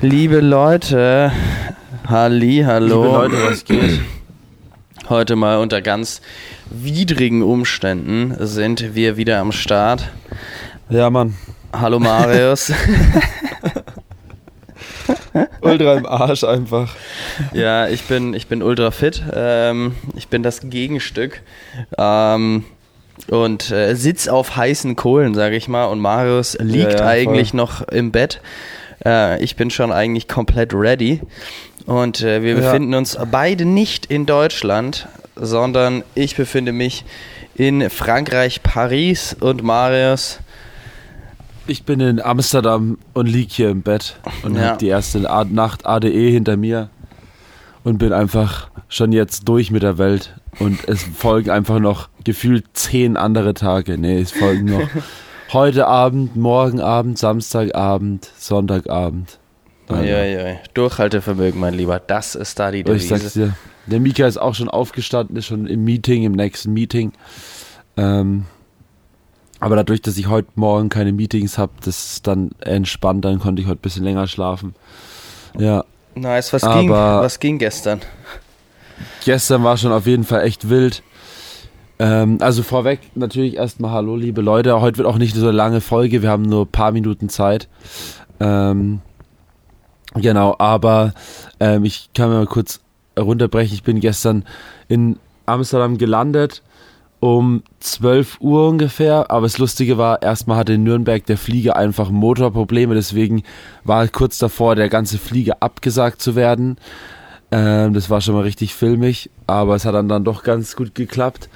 Liebe Leute, Halli, hallo. Liebe Leute, was geht? Heute mal unter ganz widrigen Umständen sind wir wieder am Start. Ja, Mann. Hallo Marius. ultra im Arsch einfach. Ja, ich bin, ich bin ultra fit. Ähm, ich bin das Gegenstück. Ähm, und äh, sitz auf heißen Kohlen, sage ich mal. Und Marius liegt Ja, ja, eigentlich noch im Bett. Äh, ich bin schon eigentlich komplett ready. Und äh, wir Ja. befinden uns beide nicht in Deutschland, sondern ich befinde mich in Frankreich, Paris und Marius. Ich bin in Amsterdam und lieg hier im Bett und Ja. hab die erste Nacht ADE hinter mir und bin einfach schon jetzt durch mit der Welt. Und es folgen einfach noch gefühlt zehn andere Tage. Nee, es folgen noch heute Abend, morgen Abend, Samstagabend, Sonntagabend. Alter. Uiuiui. Durchhaltevermögen, mein Lieber. Das ist da die Aber Ich sag's Devise. dir, der Mika ist auch schon aufgestanden, ist schon im Meeting, im nächsten Meeting. Ähm, aber dadurch, dass ich heute Morgen keine Meetings habe, das ist dann entspannt, dann konnte ich heute ein bisschen länger schlafen. Ja, Nice. Was, Aber- ging, was ging gestern? gestern war schon auf jeden Fall echt wild. Ähm, also vorweg natürlich erstmal Hallo, liebe Leute. Heute wird auch nicht so eine lange Folge, wir haben nur ein paar Minuten Zeit. Ähm, genau, aber ähm, ich kann mal kurz runterbrechen. Ich bin gestern in Amsterdam gelandet um 12 Uhr ungefähr. Aber das Lustige war, erstmal hatte in Nürnberg der Flieger einfach Motorprobleme, deswegen war kurz davor, der ganze Flieger abgesagt zu werden. Ähm, das war schon mal richtig filmig, aber es hat dann, dann doch ganz gut geklappt.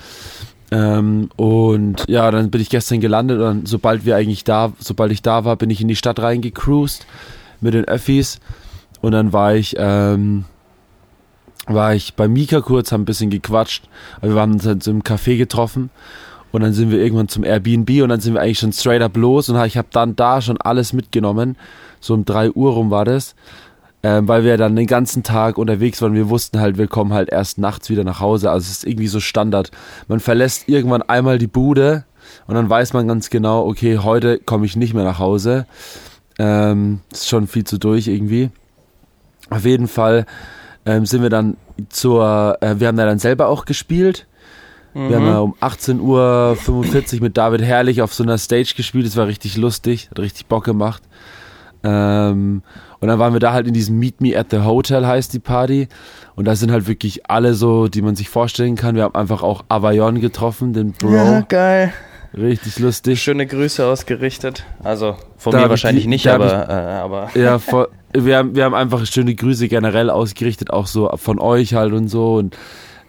Ähm, und ja, dann bin ich gestern gelandet und sobald wir eigentlich da, sobald ich da war, bin ich in die Stadt reingecruised mit den Öffis. Und dann war ich, ähm, war ich bei Mika kurz, haben ein bisschen gequatscht, wir haben uns dann so im Café getroffen. Und dann sind wir irgendwann zum Airbnb und dann sind wir eigentlich schon straight up los. Und ich habe dann da schon alles mitgenommen, so um 3 Uhr rum war das, ähm, weil wir dann den ganzen Tag unterwegs waren. Wir wussten halt, wir kommen halt erst nachts wieder nach Hause. Also es ist irgendwie so Standard. Man verlässt irgendwann einmal die Bude und dann weiß man ganz genau, okay, heute komme ich nicht mehr nach Hause. Ähm, ist schon viel zu durch irgendwie. Auf jeden Fall ähm, sind wir dann zur, äh, wir haben da dann selber auch gespielt. Wir haben ja um 18.45 Uhr mit David Herrlich auf so einer Stage gespielt. Das war richtig lustig, hat richtig Bock gemacht. Ähm, und dann waren wir da halt in diesem Meet Me at the Hotel, heißt die Party. Und da sind halt wirklich alle so, die man sich vorstellen kann. Wir haben einfach auch Avayon getroffen, den Bro. geil. Richtig lustig. Schöne Grüße ausgerichtet. Also von Da mir ich wahrscheinlich die- nicht, aber, äh, aber Ja, voll, wir, haben, wir haben einfach schöne Grüße generell ausgerichtet, auch so von euch halt und so. Und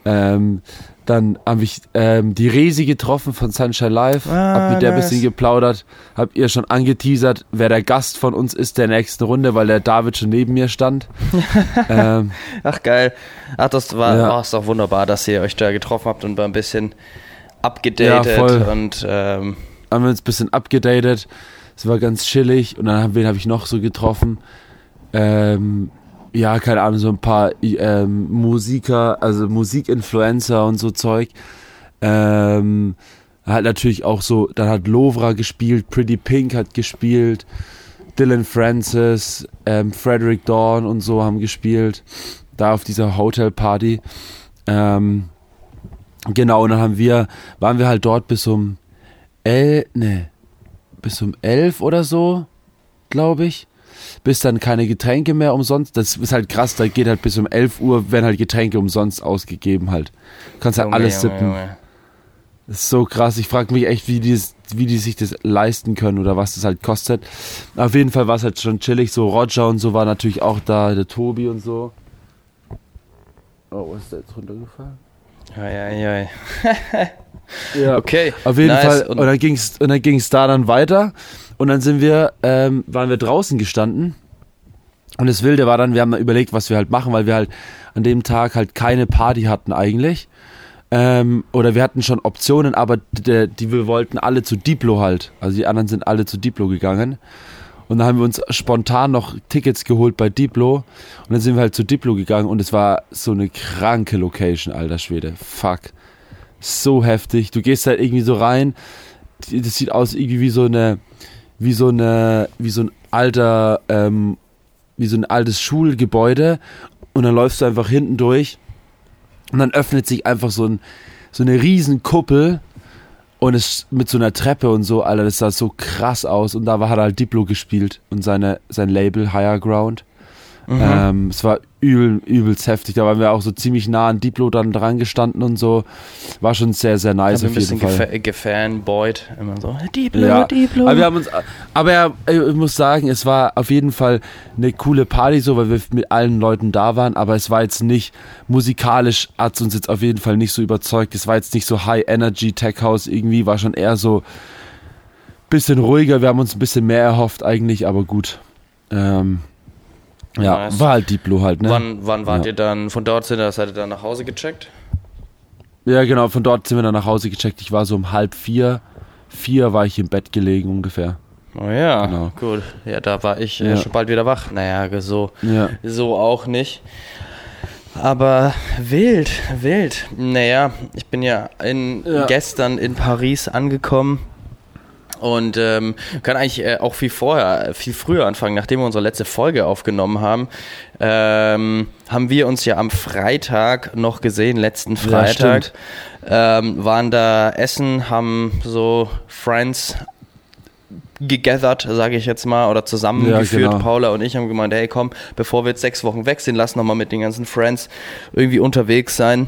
ähm, dann habe ich ähm, die Resi getroffen von Sunshine Live, Ah, hab mit der ein nice. bisschen geplaudert, hab ihr schon angeteasert, wer der Gast von uns ist der nächsten Runde, weil der David schon neben mir stand. ähm, ach geil. Ach, das war Ja. oh, ist doch wunderbar, dass ihr euch da getroffen habt und mal ein bisschen abgedatet Ja, und ähm, haben wir uns ein bisschen abgedatet. Es war ganz chillig. Und dann wen habe ich noch so getroffen? Ähm, ja, keine Ahnung, so ein paar ähm, Musiker, also Musikinfluencer und so Zeug. Ähm, halt natürlich auch so, dann hat Lovra gespielt, Pretty Pink hat gespielt, Dylan Francis, ähm, Frederick Dawn und so haben gespielt. Da auf dieser Hotelparty. Ähm, genau, und dann haben wir, waren wir halt dort bis um el, ne, bis um elf oder so, glaube ich. Bis dann keine Getränke mehr umsonst. Das ist halt krass, da geht halt bis um 11 Uhr, werden halt Getränke umsonst ausgegeben halt. Du kannst halt Junge, alles Junge, sippen. Junge. Das ist so krass. Ich frage mich echt, wie die, wie die sich das leisten können oder was das halt kostet. Auf jeden Fall war es halt schon chillig. So Roger und so war natürlich auch da, der Tobi und so. Oh, was ist da jetzt runtergefallen? Ja, ja, ja. Ja, Okay. Auf jeden nice. Fall. Und, dann ging's und dann ging's da dann weiter. Und dann sind wir, ähm, waren wir draußen gestanden. Und das Wilde war dann, wir haben überlegt, was wir halt machen, weil wir halt an dem Tag halt keine Party hatten eigentlich. Ähm, oder wir hatten schon Optionen, aber die, die wir wollten alle zu Diplo halt. Also die anderen sind alle zu Diplo gegangen. Und dann haben wir uns spontan noch Tickets geholt bei Diplo. Und dann sind wir halt zu Diplo gegangen und es war so eine kranke Location, alter Schwede. Fuck. So heftig. Du gehst halt irgendwie so rein. Das sieht aus irgendwie wie so eine, wie so eine, wie so ein alter ähm, wie so ein altes Schulgebäude und dann läufst du einfach hinten durch und dann öffnet sich einfach so, ein, so eine riesen Kuppel und es mit so einer Treppe und so, Alter, das sah so krass aus und da war, hat halt Diplo gespielt und seine, sein Label Higher Ground. Mhm. Ähm, es war übel, übelst heftig. Da waren wir auch so ziemlich nah an Diplo dann dran gestanden und so. War schon sehr, sehr nice auf jeden Fall. Ein gefanboyt, immer so, Diplo, ja. Diplo. Aber, wir haben uns, aber ich muss sagen, es war auf jeden Fall eine coole Party, so, weil wir mit allen Leuten da waren, aber es war jetzt nicht, musikalisch hat es uns jetzt auf jeden Fall nicht so überzeugt. Es war jetzt nicht so High Energy Tech House irgendwie, war schon eher so bisschen ruhiger. Wir haben uns ein bisschen mehr erhofft eigentlich, aber gut. Ähm, ja, nice. war halt Diplo halt, ne? Wann, wann wart ja. ihr dann, von dort sind, seid ihr dann nach Hause gecheckt? Ja, genau, von dort sind wir dann nach Hause gecheckt. Ich war so um halb vier, vier war ich im Bett gelegen ungefähr. Oh ja, genau. gut. Ja, da war ich äh, ja. schon bald wieder wach. Naja, so, ja. so auch nicht. Aber wild, wild. Naja, ich bin ja, in, ja. gestern in Paris angekommen und ähm, kann eigentlich äh, auch viel vorher, viel früher anfangen, nachdem wir unsere letzte Folge aufgenommen haben. Ähm, haben wir uns ja am Freitag noch gesehen, letzten Freitag. Ja, ähm, waren da essen, haben so Friends gegathert, sage ich jetzt mal, oder zusammengeführt. Ja, genau. Paula und ich haben gemeint, hey komm, bevor wir jetzt sechs Wochen weg sind, lass nochmal mit den ganzen Friends irgendwie unterwegs sein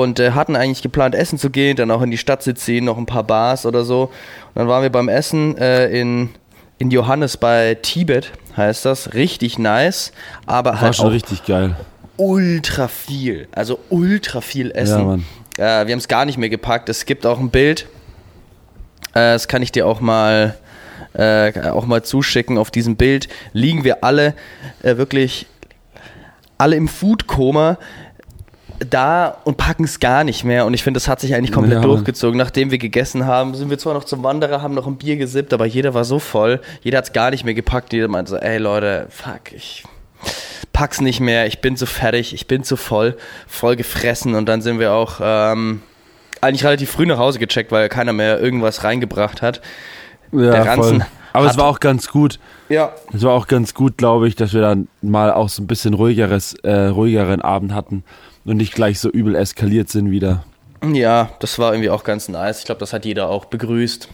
und äh, hatten eigentlich geplant, essen zu gehen, dann auch in die Stadt zu ziehen, noch ein paar Bars oder so. Und dann waren wir beim Essen äh, in, in Johannes bei Tibet, heißt das. Richtig nice, aber War halt schon richtig geil. Ultra viel, also ultra viel Essen. Ja. Äh, wir haben es gar nicht mehr gepackt. Es gibt auch ein Bild, äh, das kann ich dir auch mal äh, auch mal zuschicken. Auf diesem Bild liegen wir alle äh, wirklich alle im Foodkoma da und packen es gar nicht mehr. Und ich finde, das hat sich eigentlich komplett ja. durchgezogen. Nachdem wir gegessen haben, sind wir zwar noch zum Wanderer, haben noch ein Bier gesippt, aber jeder war so voll. Jeder hat es gar nicht mehr gepackt. Jeder meinte so, ey Leute, fuck, ich pack's nicht mehr, ich bin zu fertig, ich bin zu voll, voll gefressen. Und dann sind wir auch ähm, eigentlich relativ früh nach Hause gecheckt, weil keiner mehr irgendwas reingebracht hat. Ja, Der Ranzen voll. Aber es war auch ganz gut. Ja. Es war auch ganz gut, glaube ich, dass wir dann mal auch so ein bisschen ruhigeres, äh, ruhigeren Abend hatten und nicht gleich so übel eskaliert sind wieder. Ja, das war irgendwie auch ganz nice. Ich glaube, das hat jeder auch begrüßt.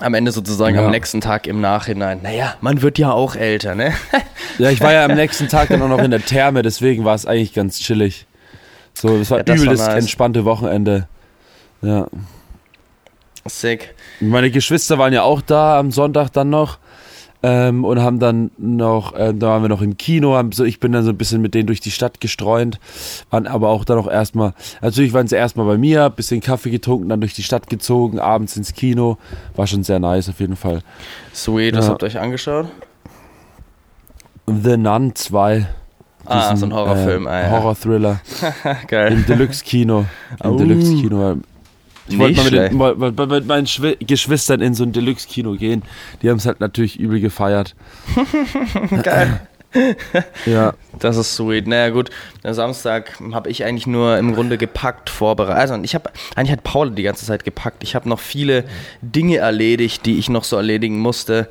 Am Ende sozusagen ja. am nächsten Tag im Nachhinein. Naja, man wird ja auch älter, ne? ja, ich war ja am nächsten Tag dann auch noch in der Therme, deswegen war es eigentlich ganz chillig. So, das war ja, das übel nice. entspannte Wochenende. Ja. Sick. Meine Geschwister waren ja auch da am Sonntag dann noch. Ähm, und haben dann noch, äh, da waren wir noch im Kino, haben so, ich bin dann so ein bisschen mit denen durch die Stadt gestreunt, waren aber auch dann noch erstmal, natürlich waren sie erstmal bei mir, bisschen Kaffee getrunken, dann durch die Stadt gezogen, abends ins Kino, war schon sehr nice auf jeden Fall. Sweet, ja. was habt ihr euch angeschaut? The Nun 2. Ah, so ein Horrorfilm, äh, ah, ja. Horror-Thriller. Geil. Im Deluxe-Kino. Im oh. Deluxe-Kino. Ich wollte mal mit, mal, mal, mit, meinen Schw Geschwistern in so ein Deluxe-Kino gehen. Die haben es halt natürlich übel gefeiert. Geil. ja. Das ist sweet. Naja, gut. Am Samstag habe ich eigentlich nur im Grunde gepackt, vorbereitet. Also, ich habe, eigentlich hat Paul die ganze Zeit gepackt. Ich habe noch viele Dinge erledigt, die ich noch so erledigen musste.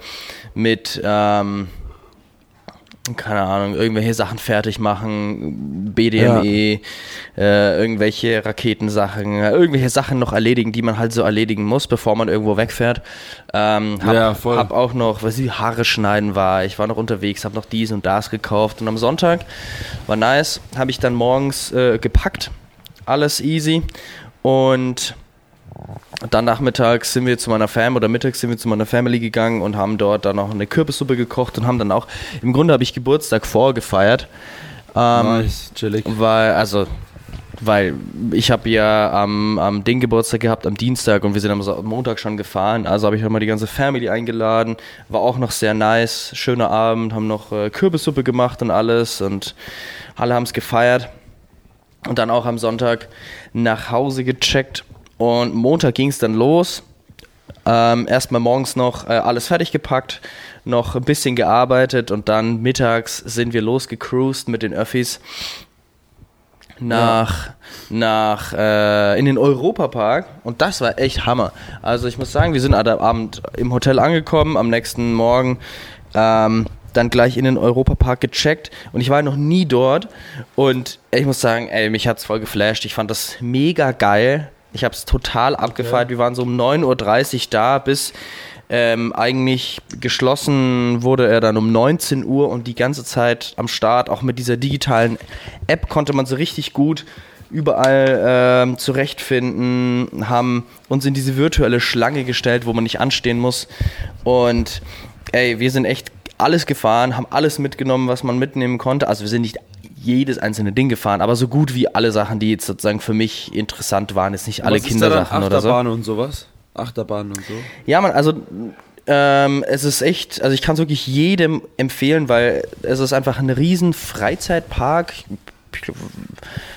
Mit, ähm, keine Ahnung, irgendwelche Sachen fertig machen, BDME, ja. äh, irgendwelche Raketensachen, irgendwelche Sachen noch erledigen, die man halt so erledigen muss, bevor man irgendwo wegfährt. Ähm, hab, ja, hab auch noch, was ich, Haare schneiden war, ich war noch unterwegs, hab noch dies und das gekauft. Und am Sonntag war nice, habe ich dann morgens äh, gepackt, alles easy. Und dann nachmittags sind wir zu meiner Fam oder mittags sind wir zu meiner Family gegangen und haben dort dann noch eine Kürbissuppe gekocht und haben dann auch, im Grunde habe ich Geburtstag vorgefeiert. Ähm, nice, chillig. Weil, also, weil ich habe ja am, am Ding Geburtstag gehabt, am Dienstag und wir sind am Montag schon gefahren. Also habe ich mal die ganze Family eingeladen. War auch noch sehr nice, schöner Abend, haben noch äh, Kürbissuppe gemacht und alles und alle haben es gefeiert. Und dann auch am Sonntag nach Hause gecheckt und Montag ging es dann los. Ähm, erstmal morgens noch äh, alles fertig gepackt, noch ein bisschen gearbeitet und dann mittags sind wir losgecruised mit den Öffis nach, ja. nach äh, in den Europapark und das war echt Hammer. Also ich muss sagen, wir sind am Abend im Hotel angekommen, am nächsten Morgen ähm, dann gleich in den Europapark gecheckt und ich war noch nie dort und ich muss sagen, ey, mich hat's voll geflasht. Ich fand das mega geil. Ich habe es total abgefeiert. Okay. Wir waren so um 9.30 Uhr da bis ähm, eigentlich geschlossen wurde er dann um 19 Uhr und die ganze Zeit am Start, auch mit dieser digitalen App konnte man so richtig gut überall ähm, zurechtfinden, haben uns in diese virtuelle Schlange gestellt, wo man nicht anstehen muss. Und ey, wir sind echt alles gefahren, haben alles mitgenommen, was man mitnehmen konnte. Also wir sind nicht jedes einzelne Ding gefahren, aber so gut wie alle Sachen, die jetzt sozusagen für mich interessant waren, ist nicht alle Kindersachen oder so. Achterbahn und sowas? Achterbahn und so? Ja, man, also ähm, es ist echt, also ich kann es wirklich jedem empfehlen, weil es ist einfach ein riesen Freizeitpark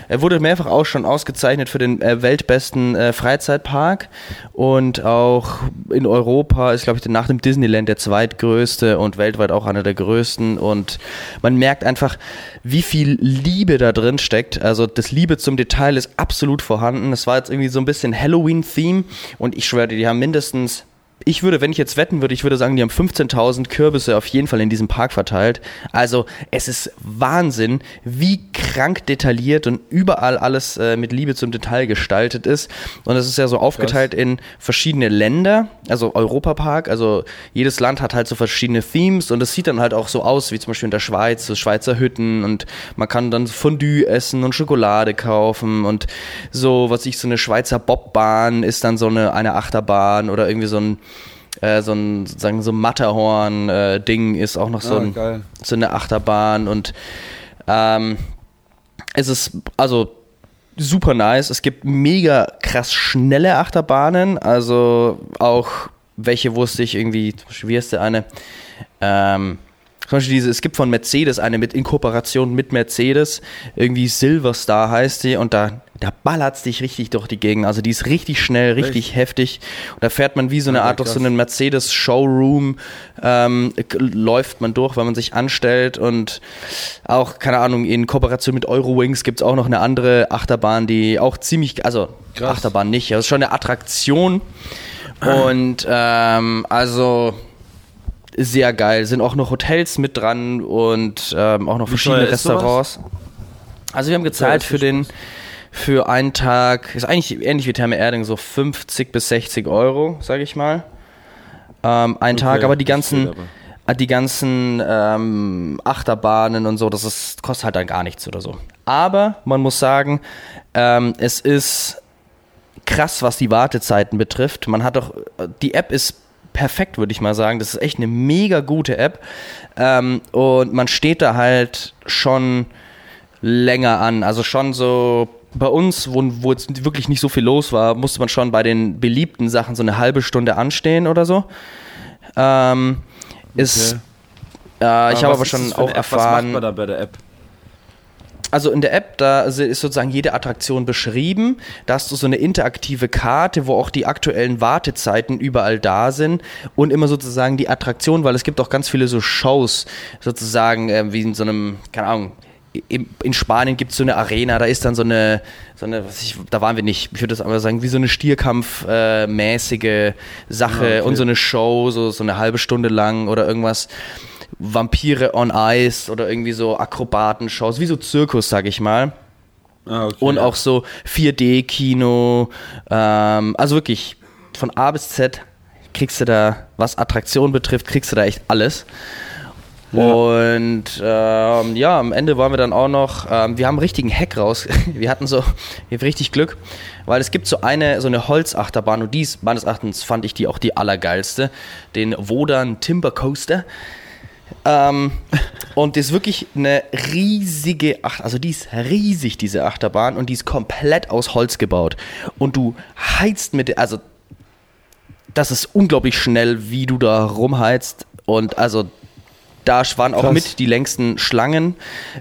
er wurde mehrfach auch schon ausgezeichnet für den äh, weltbesten äh, Freizeitpark und auch in Europa ist, glaube ich, nach dem Disneyland der zweitgrößte und weltweit auch einer der größten. Und man merkt einfach, wie viel Liebe da drin steckt. Also das Liebe zum Detail ist absolut vorhanden. Es war jetzt irgendwie so ein bisschen Halloween-Theme und ich schwöre, die haben mindestens ich würde, wenn ich jetzt wetten würde, ich würde sagen, die haben 15.000 Kürbisse auf jeden Fall in diesem Park verteilt. Also es ist Wahnsinn, wie krank detailliert und überall alles äh, mit Liebe zum Detail gestaltet ist. Und es ist ja so aufgeteilt Krass. in verschiedene Länder, also Europapark. Also jedes Land hat halt so verschiedene Themes und es sieht dann halt auch so aus, wie zum Beispiel in der Schweiz, so Schweizer Hütten und man kann dann Fondue essen und Schokolade kaufen und so, was ich so eine Schweizer Bobbahn ist dann so eine, eine Achterbahn oder irgendwie so ein äh, so ein sozusagen so Matterhorn-Ding äh, ist auch noch so, ah, ein, so eine Achterbahn und ähm, es ist also super nice. Es gibt mega krass schnelle Achterbahnen, also auch welche wusste ich irgendwie, wie heißt der eine? Ähm, zum Beispiel diese, es gibt von Mercedes eine mit in Kooperation mit Mercedes, irgendwie Silverstar heißt die und da, da ballert es dich richtig durch die Gegend. Also die ist richtig schnell, richtig Echt? heftig. Und da fährt man wie so eine Art durch so einen Mercedes-Showroom, ähm, läuft man durch, weil man sich anstellt und auch, keine Ahnung, in Kooperation mit Eurowings gibt es auch noch eine andere Achterbahn, die auch ziemlich, also Krass. Achterbahn nicht, das ist schon eine Attraktion. Und ähm, also sehr geil. Sind auch noch Hotels mit dran und ähm, auch noch Wie verschiedene Restaurants. Sowas? Also wir haben gezahlt für den für einen Tag, ist eigentlich ähnlich wie Therme Erding, so 50 bis 60 Euro, sage ich mal. Ähm, ein okay, Tag, aber die ganzen, aber. Äh, die ganzen ähm, Achterbahnen und so, das ist, kostet halt dann gar nichts oder so. Aber man muss sagen, ähm, es ist krass, was die Wartezeiten betrifft. Man hat doch, äh, die App ist perfekt, würde ich mal sagen. Das ist echt eine mega gute App. Ähm, und man steht da halt schon länger an. Also schon so bei uns, wo, wo jetzt wirklich nicht so viel los war, musste man schon bei den beliebten Sachen so eine halbe Stunde anstehen oder so. Ähm, ist, okay. äh, ich habe aber schon auch erfahren. Was macht man da bei der App? Also in der App, da ist sozusagen jede Attraktion beschrieben. Da hast du so eine interaktive Karte, wo auch die aktuellen Wartezeiten überall da sind und immer sozusagen die Attraktion, weil es gibt auch ganz viele so Shows, sozusagen äh, wie in so einem, keine Ahnung, in Spanien gibt es so eine Arena, da ist dann so eine, so eine was ich, da waren wir nicht, ich würde das aber sagen, wie so eine Stierkampf-mäßige äh, Sache ja, okay. und so eine Show, so, so eine halbe Stunde lang oder irgendwas. Vampire on Ice oder irgendwie so Akrobatenshows, wie so Zirkus, sag ich mal. Ah, okay, und auch so 4D-Kino. Ähm, also wirklich von A bis Z kriegst du da, was Attraktion betrifft, kriegst du da echt alles. Ja. Und ähm, ja, am Ende waren wir dann auch noch, ähm, wir haben einen richtigen Hack raus. Wir hatten so, wir haben richtig Glück, weil es gibt so eine, so eine Holzachterbahn und dies, meines Erachtens fand ich die auch die allergeilste, den Wodan Timber Coaster. Ähm, und das ist wirklich eine riesige Achterbahn. Also die ist riesig, diese Achterbahn, und die ist komplett aus Holz gebaut. Und du heizt mit, also das ist unglaublich schnell, wie du da rumheizt. Und also da waren auch Krass. mit die längsten Schlangen.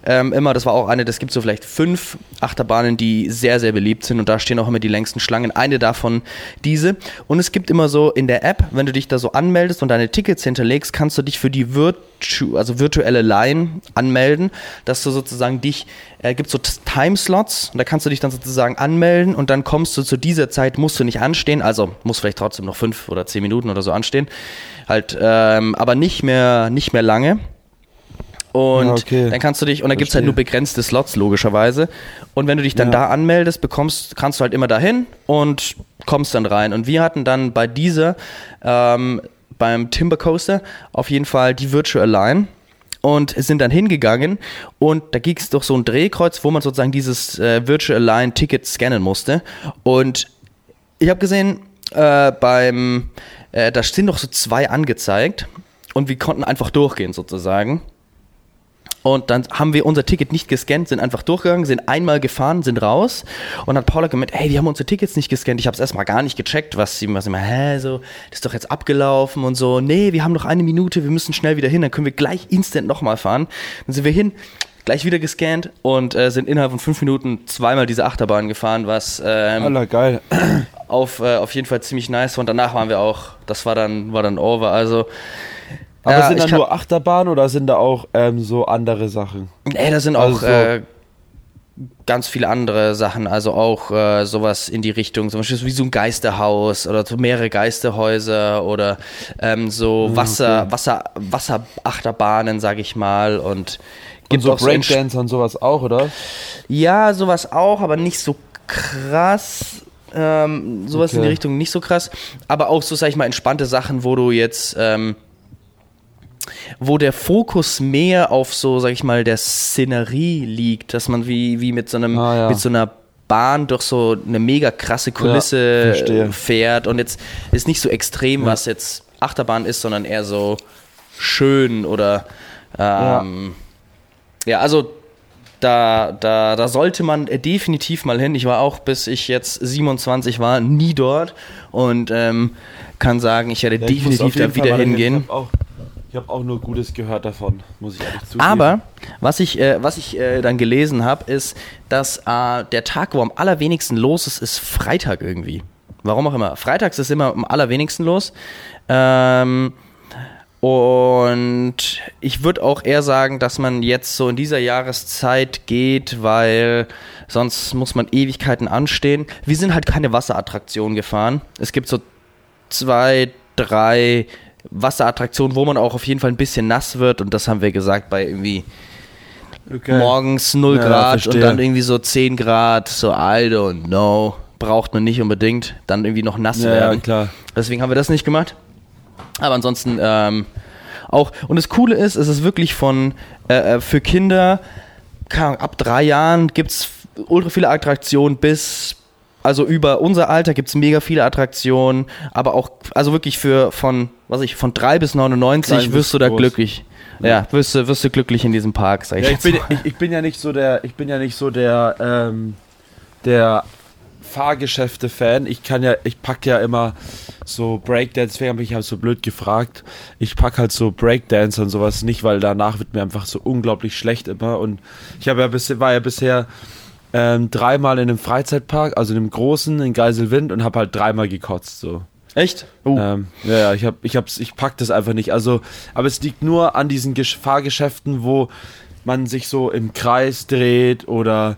Ähm, immer, das war auch eine, das gibt so vielleicht fünf Achterbahnen, die sehr, sehr beliebt sind und da stehen auch immer die längsten Schlangen. Eine davon diese. Und es gibt immer so in der App, wenn du dich da so anmeldest und deine Tickets hinterlegst, kannst du dich für die Virtu also virtuelle Line anmelden, dass du sozusagen dich, äh, gibt so Timeslots und da kannst du dich dann sozusagen anmelden und dann kommst du zu dieser Zeit, musst du nicht anstehen, also musst vielleicht trotzdem noch fünf oder zehn Minuten oder so anstehen halt, ähm, aber nicht mehr, nicht mehr lange. Und ja, okay. dann kannst du dich, und da gibt es halt nur begrenzte Slots, logischerweise. Und wenn du dich dann ja. da anmeldest, bekommst, kannst du halt immer dahin und kommst dann rein. Und wir hatten dann bei dieser, ähm, beim Timber Coaster, auf jeden Fall die Virtual Line und sind dann hingegangen und da ging es durch so ein Drehkreuz, wo man sozusagen dieses äh, Virtual Line Ticket scannen musste. Und ich habe gesehen, äh, beim, äh, da sind noch so zwei angezeigt und wir konnten einfach durchgehen sozusagen. Und dann haben wir unser Ticket nicht gescannt, sind einfach durchgegangen, sind einmal gefahren, sind raus. Und dann hat Paula gemeint, hey, wir haben unsere Tickets nicht gescannt. Ich habe es erstmal gar nicht gecheckt, was sie was immer, hä, so, das ist doch jetzt abgelaufen und so. Nee, wir haben noch eine Minute, wir müssen schnell wieder hin, dann können wir gleich instant nochmal fahren. Dann sind wir hin, gleich wieder gescannt und äh, sind innerhalb von fünf Minuten zweimal diese Achterbahn gefahren, was ähm, Alter, geil. Auf, äh, auf jeden Fall ziemlich nice. Und danach waren wir auch, das war dann, war dann over. Also aber ja, sind da nur Achterbahnen oder sind da auch ähm, so andere Sachen? Ey, da sind also auch so äh, ganz viele andere Sachen, also auch äh, sowas in die Richtung, zum Beispiel wie so ein Geisterhaus oder so mehrere Geisterhäuser oder ähm, so Wasser, okay. Wasser, Wasserachterbahnen, sag ich mal. Und gibt und so Breakdance so und sowas auch, oder? Ja, sowas auch, aber nicht so krass. Ähm, sowas okay. in die Richtung nicht so krass. Aber auch so, sag ich mal, entspannte Sachen, wo du jetzt. Ähm, wo der Fokus mehr auf so, sag ich mal, der Szenerie liegt, dass man wie, wie mit so einem, ah, ja. mit so einer Bahn durch so eine mega krasse Kulisse ja, fährt und jetzt ist nicht so extrem, ja. was jetzt Achterbahn ist, sondern eher so schön oder ähm, ja. also da, da, da sollte man definitiv mal hin. Ich war auch, bis ich jetzt 27 war, nie dort und ähm, kann sagen, ich werde ja, ich definitiv da wieder hingehen. Ich auch ich habe auch nur Gutes gehört davon, muss ich ehrlich zugeben. Aber was ich, äh, was ich äh, dann gelesen habe, ist, dass äh, der Tag, wo am allerwenigsten los ist, ist Freitag irgendwie. Warum auch immer. Freitags ist immer am allerwenigsten los. Ähm, und ich würde auch eher sagen, dass man jetzt so in dieser Jahreszeit geht, weil sonst muss man Ewigkeiten anstehen. Wir sind halt keine Wasserattraktion gefahren. Es gibt so zwei, drei Wasserattraktion, wo man auch auf jeden Fall ein bisschen nass wird und das haben wir gesagt bei irgendwie okay. morgens 0 ja, Grad verstehe. und dann irgendwie so 10 Grad, so I don't know, braucht man nicht unbedingt, dann irgendwie noch nass ja, werden. Ja, klar. Deswegen haben wir das nicht gemacht. Aber ansonsten ähm, auch, und das Coole ist, es ist wirklich von, äh, äh für Kinder, ab drei Jahren gibt es ultra viele Attraktionen bis also über unser Alter gibt es mega viele Attraktionen, aber auch, also wirklich für von, was ich, von 3 bis 99 Klein wirst du da groß. glücklich. Ja, wirst du, wirst du glücklich in diesem Park, sag ich ja, ich, bin, ich, ich, bin ja nicht so der, ich bin ja nicht so der, ähm, der Fahrgeschäfte-Fan. Ich kann ja, ich pack ja immer so Breakdance, deswegen habe ich halt so blöd gefragt. Ich pack halt so Breakdance und sowas nicht, weil danach wird mir einfach so unglaublich schlecht immer. Und ich habe ja bisher, war ja bisher ähm, dreimal in einem Freizeitpark, also in einem großen in Geiselwind und habe halt dreimal gekotzt so. Echt? Oh. Ähm, ja, ja, ich hab, ich hab's, ich pack das einfach nicht. Also, aber es liegt nur an diesen Fahrgeschäften, wo man sich so im Kreis dreht oder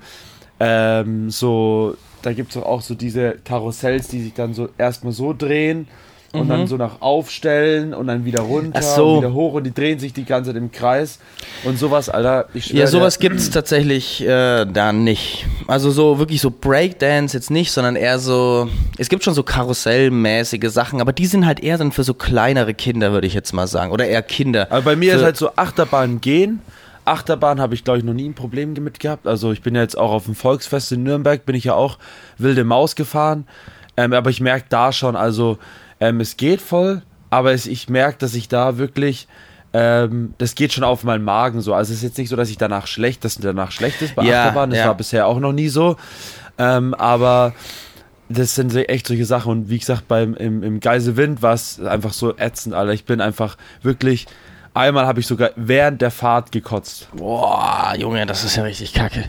ähm, so. Da gibt es auch so diese Karussells, die sich dann so erstmal so drehen und mhm. dann so nach aufstellen und dann wieder runter so. und wieder hoch und die drehen sich die ganze Zeit im Kreis und sowas, Alter. Ja, sowas gibt es tatsächlich äh, da nicht. Also so wirklich so Breakdance jetzt nicht, sondern eher so, es gibt schon so karussellmäßige Sachen, aber die sind halt eher dann für so kleinere Kinder, würde ich jetzt mal sagen, oder eher Kinder. Aber bei mir für ist halt so Achterbahn gehen. Achterbahn habe ich, glaube ich, noch nie ein Problem mit gehabt. Also ich bin ja jetzt auch auf dem Volksfest in Nürnberg, bin ich ja auch wilde Maus gefahren. Ähm, aber ich merke da schon, also ähm, es geht voll, aber es, ich merke, dass ich da wirklich, ähm, das geht schon auf meinen Magen so. Also es ist jetzt nicht so, dass ich danach schlecht, dass danach schlecht ist bei ja, Achterbahn. Das ja. war bisher auch noch nie so. Ähm, aber das sind echt solche Sachen. Und wie gesagt, beim, im, im Geiselwind war es einfach so ätzend, Alter. Ich bin einfach wirklich. Einmal habe ich sogar während der Fahrt gekotzt. Boah, Junge, das ist ja richtig kacke.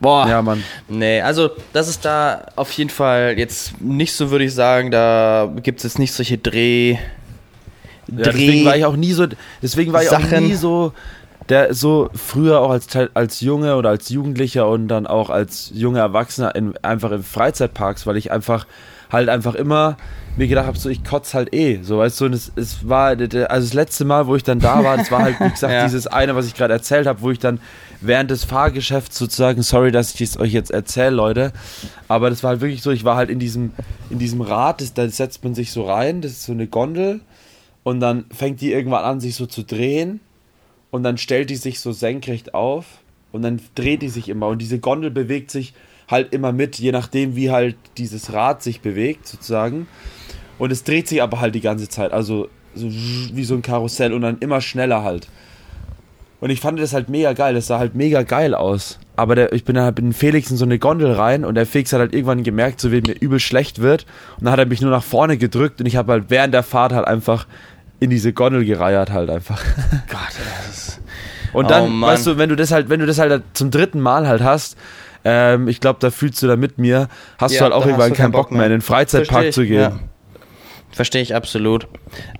Boah. Ja, Mann. Nee, also das ist da auf jeden Fall jetzt nicht so, würde ich sagen, da gibt es jetzt nicht solche Dreh. Ja, Dreh deswegen war ich auch nie so, deswegen war ich auch nie so, der so früher auch als, als Junge oder als Jugendlicher und dann auch als junger Erwachsener in, einfach in Freizeitparks, weil ich einfach halt einfach immer mir gedacht habe, so ich kotze halt eh, so weißt du, und es, es war, also das letzte Mal, wo ich dann da war, das war halt, wie gesagt, ja. dieses eine, was ich gerade erzählt habe, wo ich dann während des Fahrgeschäfts sozusagen, sorry, dass ich es euch jetzt erzähle, Leute, aber das war halt wirklich so, ich war halt in diesem, in diesem Rad, das, da setzt man sich so rein, das ist so eine Gondel. Und dann fängt die irgendwann an, sich so zu drehen. Und dann stellt die sich so senkrecht auf. Und dann dreht die sich immer. Und diese Gondel bewegt sich halt immer mit, je nachdem, wie halt dieses Rad sich bewegt, sozusagen. Und es dreht sich aber halt die ganze Zeit, also so wie so ein Karussell und dann immer schneller halt. Und ich fand das halt mega geil, das sah halt mega geil aus. Aber der, ich bin dann halt mit dem Felix in so eine Gondel rein und der Felix hat halt irgendwann gemerkt, so wie mir übel schlecht wird. Und dann hat er mich nur nach vorne gedrückt und ich habe halt während der Fahrt halt einfach in diese Gondel gereiert halt einfach. Gott, das ist und dann, oh weißt du, wenn du das halt, wenn du das halt zum dritten Mal halt hast, ähm, ich glaube, da fühlst du da mit mir, hast ja, du halt auch irgendwann keinen Bock mehr, in den Freizeitpark zu gehen. Ja. Verstehe ich absolut.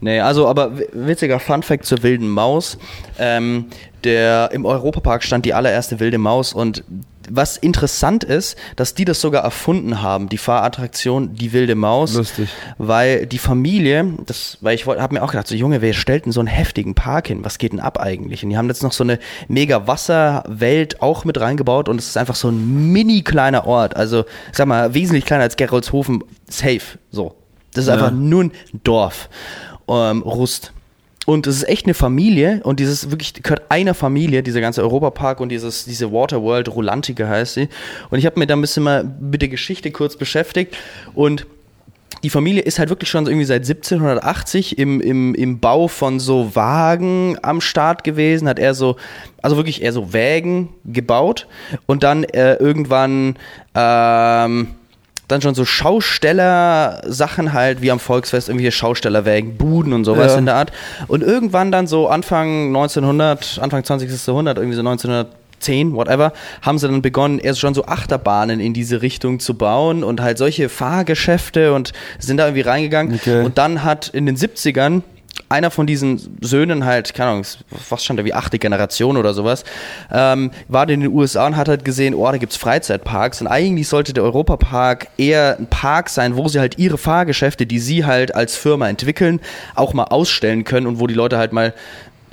Nee, also aber witziger Funfact zur wilden Maus. Ähm, der, Im Europapark stand die allererste wilde Maus und was interessant ist, dass die das sogar erfunden haben, die Fahrattraktion Die wilde Maus. Lustig. Weil die Familie, das, weil ich habe mir auch gedacht, so Junge, wer stellt denn so einen heftigen Park hin? Was geht denn ab eigentlich? Und die haben jetzt noch so eine mega Wasserwelt auch mit reingebaut und es ist einfach so ein mini kleiner Ort. Also, sag mal, wesentlich kleiner als Geroldshofen, safe. So. Das ist ja. einfach nur ein Dorf. Ähm, Rust. Und es ist echt eine Familie und dieses wirklich gehört einer Familie, dieser ganze Europapark und dieses, diese Waterworld, Rolantica heißt sie. Und ich habe mir da ein bisschen mal mit der Geschichte kurz beschäftigt und die Familie ist halt wirklich schon irgendwie seit 1780 im, im, im Bau von so Wagen am Start gewesen, hat er so, also wirklich eher so Wägen gebaut und dann äh, irgendwann ähm, dann schon so Schausteller-Sachen halt, wie am Volksfest, irgendwie Schaustellerwägen, Buden und sowas ja. in der Art. Und irgendwann dann so Anfang 1900, Anfang 20. Jahrhundert, irgendwie so 1910, whatever, haben sie dann begonnen, erst schon so Achterbahnen in diese Richtung zu bauen und halt solche Fahrgeschäfte und sind da irgendwie reingegangen. Okay. Und dann hat in den 70ern einer von diesen Söhnen halt, keine Ahnung, was stand da wie achte Generation oder sowas, ähm, war in den USA und hat halt gesehen, oh, da gibt es Freizeitparks und eigentlich sollte der Europapark eher ein Park sein, wo sie halt ihre Fahrgeschäfte, die sie halt als Firma entwickeln, auch mal ausstellen können und wo die Leute halt mal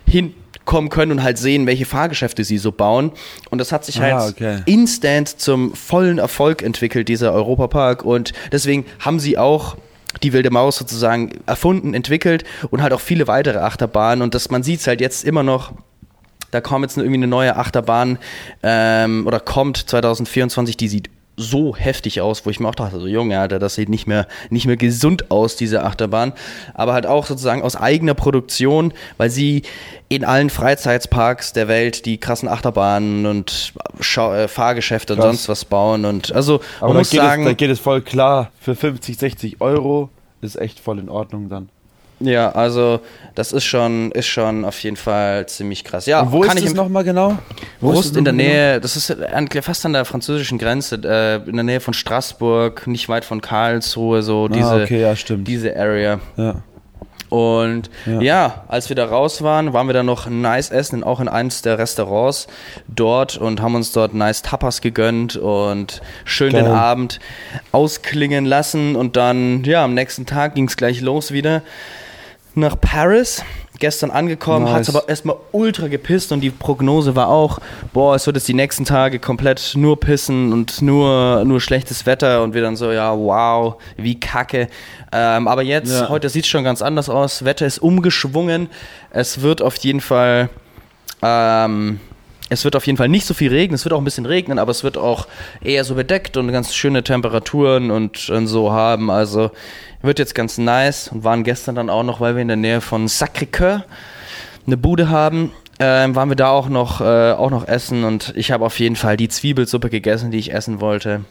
hinkommen können und halt sehen, welche Fahrgeschäfte sie so bauen. Und das hat sich halt ah, okay. instant zum vollen Erfolg entwickelt, dieser Europapark. Und deswegen haben sie auch die wilde Maus sozusagen erfunden, entwickelt und halt auch viele weitere Achterbahnen. Und das, man sieht es halt jetzt immer noch. Da kommt jetzt irgendwie eine neue Achterbahn ähm, oder kommt 2024, die sieht so heftig aus, wo ich mir auch dachte, so Junge, Alter, das sieht nicht mehr, nicht mehr gesund aus, diese Achterbahn. Aber halt auch sozusagen aus eigener Produktion, weil sie in allen Freizeitsparks der Welt die krassen Achterbahnen und Schau äh, Fahrgeschäfte Krass. und sonst was bauen. Und also man Aber muss sagen. Es, da geht es voll klar, für 50, 60 Euro ist echt voll in Ordnung dann. Ja, also das ist schon, ist schon auf jeden Fall ziemlich krass. Ja, Und wo kann ist das nochmal genau? Wo Rust in der Nähe, genau? das ist an, fast an der französischen Grenze, äh, in der Nähe von Straßburg, nicht weit von Karlsruhe, so ah, diese, okay, ja, diese Area. Ja. Und ja. ja. als wir da raus waren, waren wir dann noch nice essen, auch in eins der Restaurants dort und haben uns dort nice Tapas gegönnt und schön Geil. den Abend ausklingen lassen. Und dann, ja, am nächsten Tag ging es gleich los wieder nach Paris. Gestern angekommen, nice. hat es aber erstmal ultra gepisst und die Prognose war auch, boah, es wird jetzt die nächsten Tage komplett nur pissen und nur, nur schlechtes Wetter und wir dann so, ja, wow, wie kacke. Ähm, aber jetzt, ja. heute sieht es schon ganz anders aus. Wetter ist umgeschwungen. Es wird auf jeden Fall ähm, es wird auf jeden Fall nicht so viel regnen, es wird auch ein bisschen regnen, aber es wird auch eher so bedeckt und ganz schöne Temperaturen und, und so haben. Also wird jetzt ganz nice und waren gestern dann auch noch, weil wir in der Nähe von Sacré-Cœur eine Bude haben, äh, waren wir da auch noch, äh, auch noch essen und ich habe auf jeden Fall die Zwiebelsuppe gegessen, die ich essen wollte.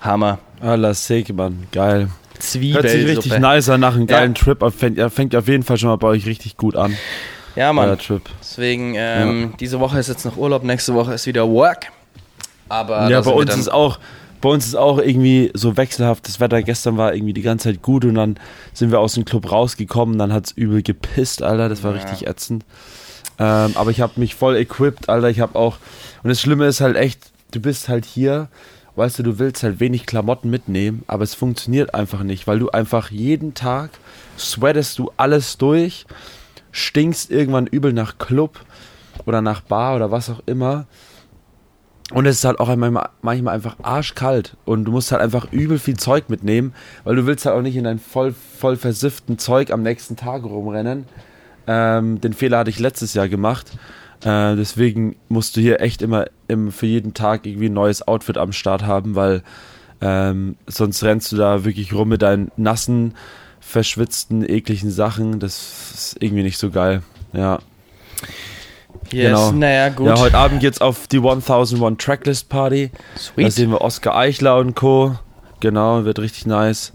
Hammer. Allah sake, Mann. Geil. Zwiebelsuppe. Hört sich richtig nice an nach einem geilen ja. Trip. Fängt, fängt auf jeden Fall schon mal bei euch richtig gut an. Ja, Mann. Trip. Deswegen, ähm, ja. diese Woche ist jetzt noch Urlaub, nächste Woche ist wieder Work. Aber ja, bei uns ist auch, bei uns ist auch irgendwie so wechselhaft. Das Wetter gestern war irgendwie die ganze Zeit gut und dann sind wir aus dem Club rausgekommen. Dann hat es übel gepisst, Alter. Das war ja. richtig ätzend. Ähm, aber ich habe mich voll equipped, Alter. Ich habe auch. Und das Schlimme ist halt echt, du bist halt hier weißt du, du willst halt wenig Klamotten mitnehmen, aber es funktioniert einfach nicht, weil du einfach jeden Tag sweatest du alles durch, stinkst irgendwann übel nach Club oder nach Bar oder was auch immer. Und es ist halt auch manchmal einfach arschkalt und du musst halt einfach übel viel Zeug mitnehmen, weil du willst halt auch nicht in dein voll, voll versifften Zeug am nächsten Tag rumrennen. Ähm, den Fehler hatte ich letztes Jahr gemacht. Äh, deswegen musst du hier echt immer im, für jeden Tag irgendwie ein neues Outfit am Start haben, weil ähm, sonst rennst du da wirklich rum mit deinen nassen, verschwitzten, ekligen Sachen. Das ist irgendwie nicht so geil. Ja. Yes, genau. naja, gut. Ja, heute Abend geht's auf die 1001 Tracklist Party. Sweet. Da sehen wir Oscar Eichler und Co. Genau, wird richtig nice.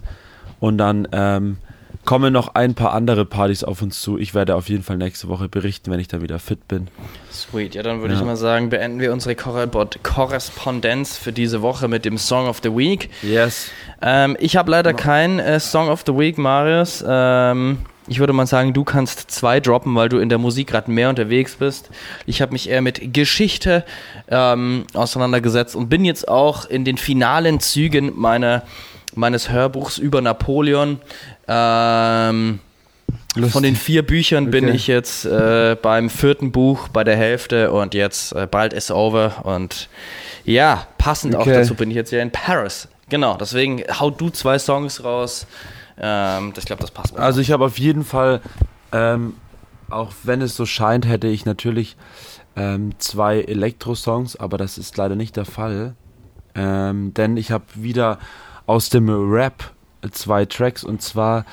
Und dann ähm, kommen noch ein paar andere Partys auf uns zu. Ich werde auf jeden Fall nächste Woche berichten, wenn ich dann wieder fit bin. Sweet, ja, dann würde ja. ich mal sagen, beenden wir unsere Korrespondenz für diese Woche mit dem Song of the Week. Yes. Ähm, ich habe leider keinen äh, Song of the Week, Marius. Ähm, ich würde mal sagen, du kannst zwei droppen, weil du in der Musik gerade mehr unterwegs bist. Ich habe mich eher mit Geschichte ähm, auseinandergesetzt und bin jetzt auch in den finalen Zügen meiner, meines Hörbuchs über Napoleon. Ähm, von den vier Büchern okay. bin ich jetzt äh, beim vierten Buch bei der Hälfte und jetzt äh, bald ist over und ja, passend okay. auch dazu bin ich jetzt ja in Paris. Genau, deswegen haut du zwei Songs raus. Ähm, ich glaube, das passt. Mir also ich habe auf jeden Fall, ähm, auch wenn es so scheint, hätte ich natürlich ähm, zwei Elektro-Songs, aber das ist leider nicht der Fall. Ähm, denn ich habe wieder aus dem Rap zwei Tracks und zwar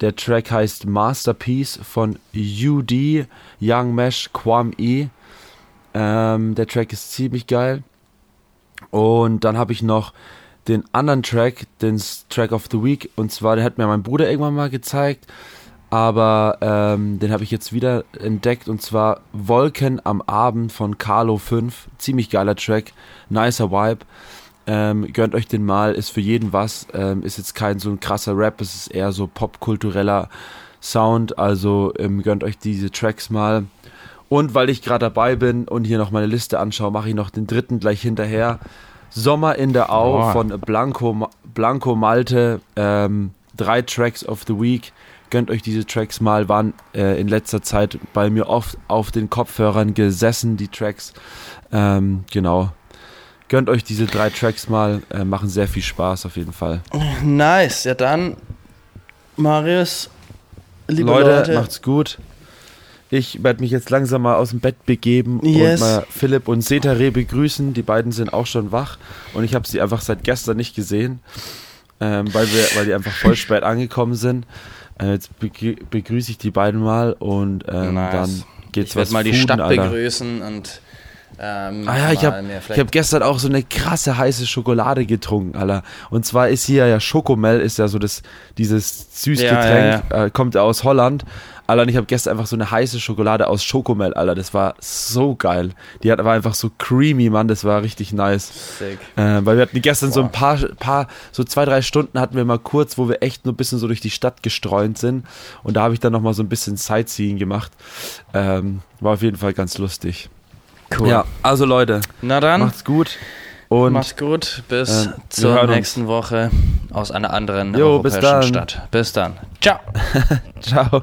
der Track heißt Masterpiece von UD, Young Mesh, Quam E. Ähm, der Track ist ziemlich geil. Und dann habe ich noch den anderen Track, den Track of the Week, und zwar, der hat mir mein Bruder irgendwann mal gezeigt, aber ähm, den habe ich jetzt wieder entdeckt, und zwar Wolken am Abend von Carlo 5. Ziemlich geiler Track, nicer Vibe. Ähm, gönnt euch den mal, ist für jeden was. Ähm, ist jetzt kein so ein krasser Rap, es ist eher so popkultureller Sound. Also ähm, gönnt euch diese Tracks mal. Und weil ich gerade dabei bin und hier noch meine Liste anschaue, mache ich noch den dritten gleich hinterher. Sommer in der Au oh. von Blanco, Blanco Malte. Ähm, drei Tracks of the Week. Gönnt euch diese Tracks mal. Waren äh, in letzter Zeit bei mir oft auf den Kopfhörern gesessen, die Tracks. Ähm, genau. Gönnt euch diese drei Tracks mal, äh, machen sehr viel Spaß auf jeden Fall. Nice, ja dann, Marius, liebe Leute, Leute. macht's gut. Ich werde mich jetzt langsam mal aus dem Bett begeben yes. und mal Philipp und Setare begrüßen. Die beiden sind auch schon wach und ich habe sie einfach seit gestern nicht gesehen, ähm, weil, wir, weil die einfach voll spät angekommen sind. Äh, jetzt begrüße ich die beiden mal und ähm, nice. dann geht's ich was mal die Stadt Alter. begrüßen und ähm, ah ja, ich habe hab gestern auch so eine krasse heiße Schokolade getrunken, Alter. Und zwar ist hier ja Schokomel, ist ja so das, dieses Süßgetränk, ja, ja, ja. Äh, kommt aus Holland. Alter, und ich habe gestern einfach so eine heiße Schokolade aus Schokomel, Alter. Das war so geil. Die hat, war einfach so creamy, Mann. Das war richtig nice. Sick. Äh, weil wir hatten gestern Boah. so ein paar, paar, so zwei, drei Stunden hatten wir mal kurz, wo wir echt nur ein bisschen so durch die Stadt gestreunt sind. Und da habe ich dann nochmal so ein bisschen Sightseeing gemacht. Ähm, war auf jeden Fall ganz lustig. Cool. Ja, also Leute. Na dann. Macht's gut. Und Macht's gut. Bis äh, zur nächsten uns. Woche aus einer anderen jo, europäischen bis Stadt. Bis dann. Ciao. Ciao.